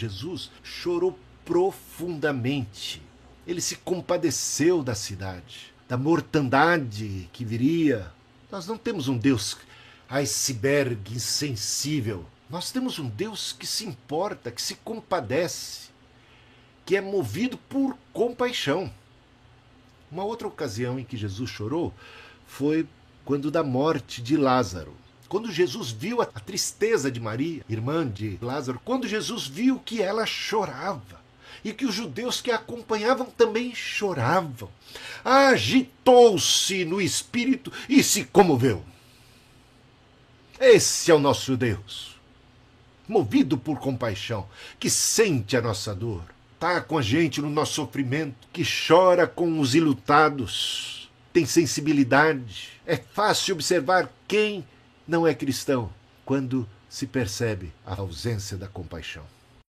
Jesus chorou profundamente. Ele se compadeceu da cidade, da mortandade que viria. Nós não temos um Deus iceberg insensível. Nós temos um Deus que se importa, que se compadece, que é movido por compaixão. Uma outra ocasião em que Jesus chorou foi quando da morte de Lázaro. Quando Jesus viu a tristeza de Maria, irmã de Lázaro, quando Jesus viu que ela chorava e que os judeus que a acompanhavam também choravam, agitou-se no espírito e se comoveu. Esse é o nosso Deus, movido por compaixão, que sente a nossa dor, está com a gente no nosso sofrimento, que chora com os ilutados, tem sensibilidade. É fácil observar quem não é cristão quando se percebe a ausência da compaixão.